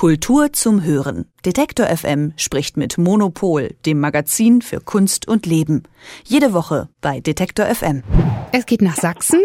Kultur zum Hören. Detektor FM spricht mit Monopol, dem Magazin für Kunst und Leben. Jede Woche bei Detektor FM. Es geht nach Sachsen.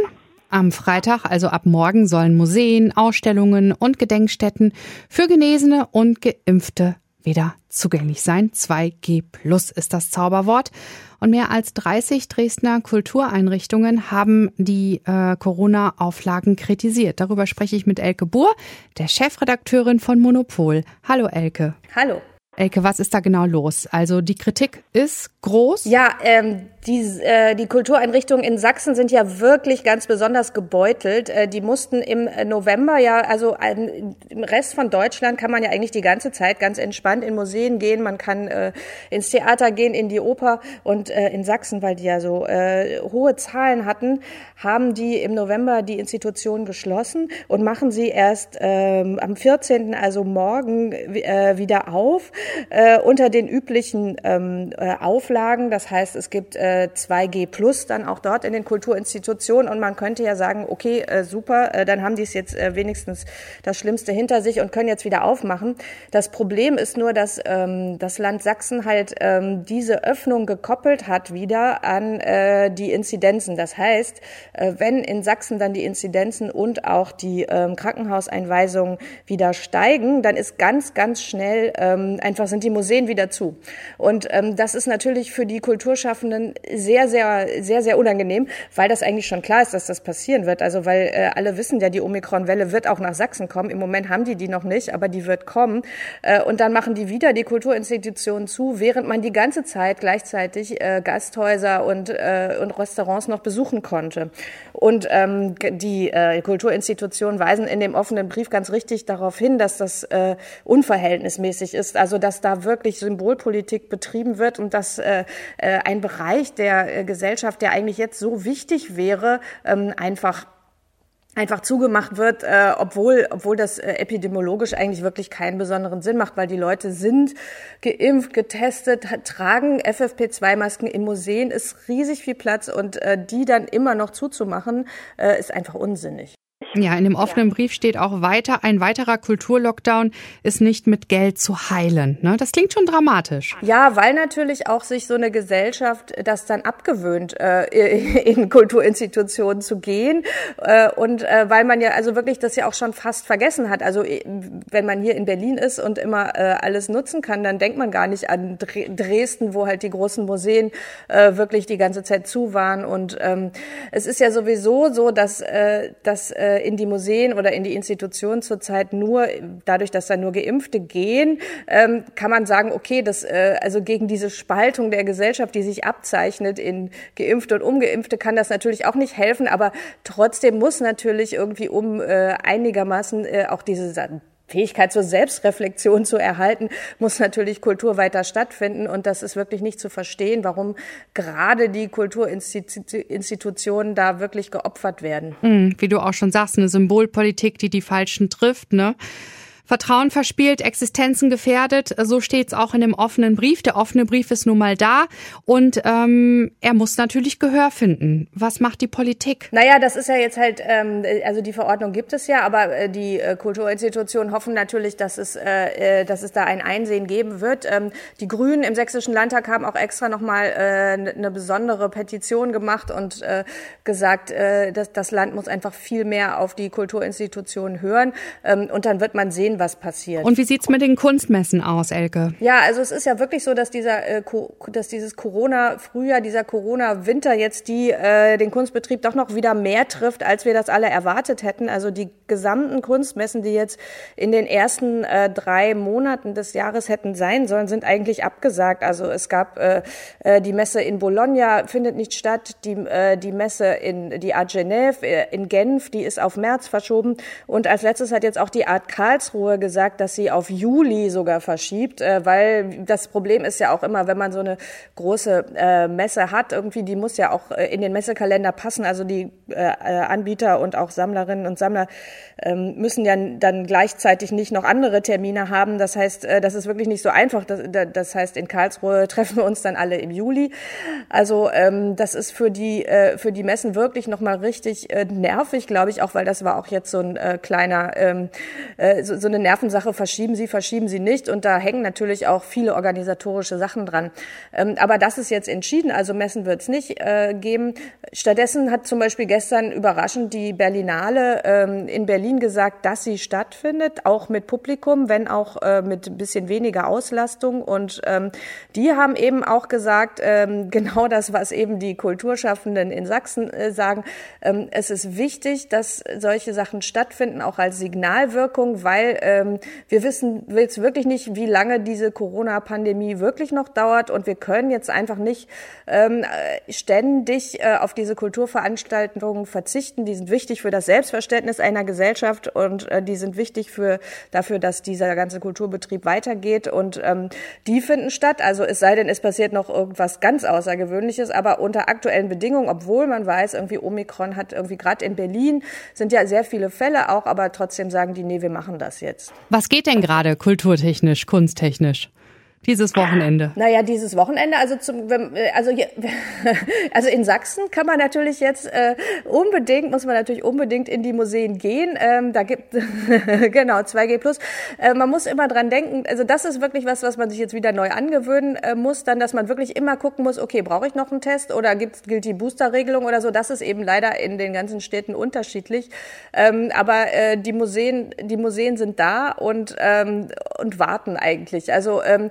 Am Freitag, also ab morgen, sollen Museen, Ausstellungen und Gedenkstätten für Genesene und Geimpfte wieder zugänglich sein. 2G Plus ist das Zauberwort. Und mehr als 30 Dresdner Kultureinrichtungen haben die äh, Corona-Auflagen kritisiert. Darüber spreche ich mit Elke Buhr, der Chefredakteurin von Monopol. Hallo Elke. Hallo. Elke, was ist da genau los? Also die Kritik ist groß? Ja, ähm, die, äh, die Kultureinrichtungen in Sachsen sind ja wirklich ganz besonders gebeutelt. Äh, die mussten im November ja, also ähm, im Rest von Deutschland kann man ja eigentlich die ganze Zeit ganz entspannt in Museen gehen, man kann äh, ins Theater gehen, in die Oper und äh, in Sachsen, weil die ja so äh, hohe Zahlen hatten, haben die im November die Institutionen geschlossen und machen sie erst ähm, am 14., also morgen, äh, wieder auf äh, unter den üblichen ähm, äh, Auflagen. Das heißt, es gibt äh, 2G Plus dann auch dort in den Kulturinstitutionen. Und man könnte ja sagen, okay, äh, super, äh, dann haben die es jetzt äh, wenigstens das Schlimmste hinter sich und können jetzt wieder aufmachen. Das Problem ist nur, dass ähm, das Land Sachsen halt ähm, diese Öffnung gekoppelt hat wieder an äh, die Inzidenzen. Das heißt, äh, wenn in Sachsen dann die Inzidenzen und auch die ähm, Krankenhauseinweisungen wieder steigen, dann ist ganz, ganz schnell ähm, einfach sind die Museen wieder zu. Und ähm, das ist natürlich für die Kulturschaffenden sehr, sehr, sehr, sehr unangenehm, weil das eigentlich schon klar ist, dass das passieren wird. Also weil äh, alle wissen ja, die Omikron-Welle wird auch nach Sachsen kommen. Im Moment haben die die noch nicht, aber die wird kommen. Äh, und dann machen die wieder die Kulturinstitutionen zu, während man die ganze Zeit gleichzeitig äh, Gasthäuser und, äh, und Restaurants noch besuchen konnte. Und ähm, die äh, Kulturinstitutionen weisen in dem offenen Brief ganz richtig darauf hin, dass das äh, unverhältnismäßig ist. Also dass da wirklich Symbolpolitik betrieben wird und dass äh, äh ein Bereich der äh, Gesellschaft, der eigentlich jetzt so wichtig wäre, ähm, einfach einfach zugemacht wird, äh, obwohl, obwohl das äh, epidemiologisch eigentlich wirklich keinen besonderen Sinn macht, weil die Leute sind geimpft, getestet, tragen FFP2-Masken in Museen, ist riesig viel Platz und äh, die dann immer noch zuzumachen, äh, ist einfach unsinnig. Ja, in dem offenen Brief steht auch weiter, ein weiterer Kulturlockdown ist nicht mit Geld zu heilen. Ne? Das klingt schon dramatisch. Ja, weil natürlich auch sich so eine Gesellschaft das dann abgewöhnt, äh, in Kulturinstitutionen zu gehen. Äh, und äh, weil man ja also wirklich das ja auch schon fast vergessen hat. Also äh, wenn man hier in Berlin ist und immer äh, alles nutzen kann, dann denkt man gar nicht an Dresden, wo halt die großen Museen äh, wirklich die ganze Zeit zu waren. Und ähm, es ist ja sowieso so, dass, äh, dass äh, in die Museen oder in die Institutionen zurzeit nur, dadurch, dass da nur Geimpfte gehen, ähm, kann man sagen, okay, das, äh, also gegen diese Spaltung der Gesellschaft, die sich abzeichnet in Geimpfte und Ungeimpfte, kann das natürlich auch nicht helfen, aber trotzdem muss natürlich irgendwie um äh, einigermaßen äh, auch diese Fähigkeit zur Selbstreflexion zu erhalten, muss natürlich Kultur weiter stattfinden. Und das ist wirklich nicht zu verstehen, warum gerade die Kulturinstitutionen da wirklich geopfert werden. Hm, wie du auch schon sagst, eine Symbolpolitik, die die Falschen trifft. Ne? Vertrauen verspielt, Existenzen gefährdet. So steht es auch in dem offenen Brief. Der offene Brief ist nun mal da und ähm, er muss natürlich Gehör finden. Was macht die Politik? Naja, das ist ja jetzt halt, ähm, also die Verordnung gibt es ja, aber äh, die äh, Kulturinstitutionen hoffen natürlich, dass es, äh, äh dass es da ein Einsehen geben wird. Ähm, die Grünen im Sächsischen Landtag haben auch extra nochmal äh, eine besondere Petition gemacht und äh, gesagt, äh, dass das Land muss einfach viel mehr auf die Kulturinstitutionen hören. Ähm, und dann wird man sehen, was passiert. Und wie sieht's mit den Kunstmessen aus, Elke? Ja, also es ist ja wirklich so, dass dieser, äh, dass dieses Corona-Frühjahr, dieser Corona-Winter jetzt die äh, den Kunstbetrieb doch noch wieder mehr trifft, als wir das alle erwartet hätten. Also die gesamten Kunstmessen, die jetzt in den ersten äh, drei Monaten des Jahres hätten sein sollen, sind eigentlich abgesagt. Also es gab äh, äh, die Messe in Bologna findet nicht statt, die äh, die Messe in die Art Genève äh, in Genf, die ist auf März verschoben und als letztes hat jetzt auch die Art Karlsruhe Karlsruhe gesagt, dass sie auf Juli sogar verschiebt, äh, weil das Problem ist ja auch immer, wenn man so eine große äh, Messe hat, irgendwie, die muss ja auch äh, in den Messekalender passen. Also die äh, Anbieter und auch Sammlerinnen und Sammler ähm, müssen ja dann gleichzeitig nicht noch andere Termine haben. Das heißt, äh, das ist wirklich nicht so einfach. Das, das heißt, in Karlsruhe treffen wir uns dann alle im Juli. Also ähm, das ist für die äh, für die Messen wirklich noch mal richtig äh, nervig, glaube ich, auch weil das war auch jetzt so ein äh, kleiner ähm, äh, so, so eine eine Nervensache, verschieben Sie, verschieben Sie nicht. Und da hängen natürlich auch viele organisatorische Sachen dran. Ähm, aber das ist jetzt entschieden, also Messen wird es nicht äh, geben. Stattdessen hat zum Beispiel gestern überraschend die Berlinale ähm, in Berlin gesagt, dass sie stattfindet, auch mit Publikum, wenn auch äh, mit ein bisschen weniger Auslastung. Und ähm, die haben eben auch gesagt, ähm, genau das, was eben die Kulturschaffenden in Sachsen äh, sagen. Ähm, es ist wichtig, dass solche Sachen stattfinden, auch als Signalwirkung, weil ähm, wir wissen jetzt wirklich nicht, wie lange diese Corona-Pandemie wirklich noch dauert. Und wir können jetzt einfach nicht ähm, äh, ständig äh, auf diese Kulturveranstaltungen verzichten. Die sind wichtig für das Selbstverständnis einer Gesellschaft und äh, die sind wichtig für dafür, dass dieser ganze Kulturbetrieb weitergeht. Und ähm, die finden statt. Also es sei denn, es passiert noch irgendwas ganz Außergewöhnliches, aber unter aktuellen Bedingungen, obwohl man weiß, irgendwie Omikron hat irgendwie gerade in Berlin sind ja sehr viele Fälle auch, aber trotzdem sagen die, nee, wir machen das jetzt. Was geht denn gerade kulturtechnisch, kunsttechnisch? Dieses Wochenende? Naja, dieses Wochenende, also zum, also, also in Sachsen kann man natürlich jetzt äh, unbedingt, muss man natürlich unbedingt in die Museen gehen. Ähm, da gibt genau 2G plus. Äh, man muss immer dran denken, also das ist wirklich was, was man sich jetzt wieder neu angewöhnen äh, muss, dann, dass man wirklich immer gucken muss, okay, brauche ich noch einen Test oder gibt's, gilt die Boosterregelung oder so. Das ist eben leider in den ganzen Städten unterschiedlich. Ähm, aber äh, die Museen, die Museen sind da und ähm, und warten eigentlich. Also ähm,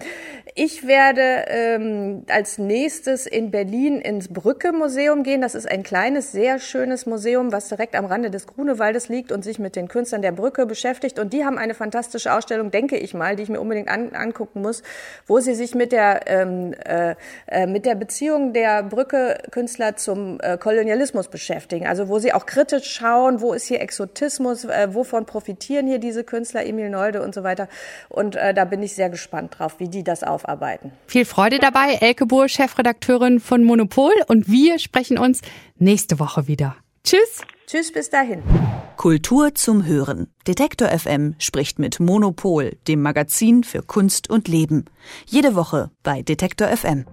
ich werde ähm, als nächstes in Berlin ins Brücke-Museum gehen. Das ist ein kleines, sehr schönes Museum, was direkt am Rande des Grunewaldes liegt und sich mit den Künstlern der Brücke beschäftigt. Und die haben eine fantastische Ausstellung, denke ich mal, die ich mir unbedingt an, angucken muss, wo sie sich mit der, ähm, äh, äh mit der Beziehung der Brücke-Künstler zum äh, Kolonialismus beschäftigen. Also wo sie auch kritisch schauen, wo ist hier Exotismus, äh, wovon profitieren hier diese Künstler, Emil Nolde und so weiter. Und äh, da bin ich sehr gespannt drauf, wie die das das aufarbeiten. Viel Freude dabei, Elke Buhr, Chefredakteurin von Monopol. Und wir sprechen uns nächste Woche wieder. Tschüss. Tschüss, bis dahin. Kultur zum Hören. Detektor FM spricht mit Monopol, dem Magazin für Kunst und Leben. Jede Woche bei Detektor FM.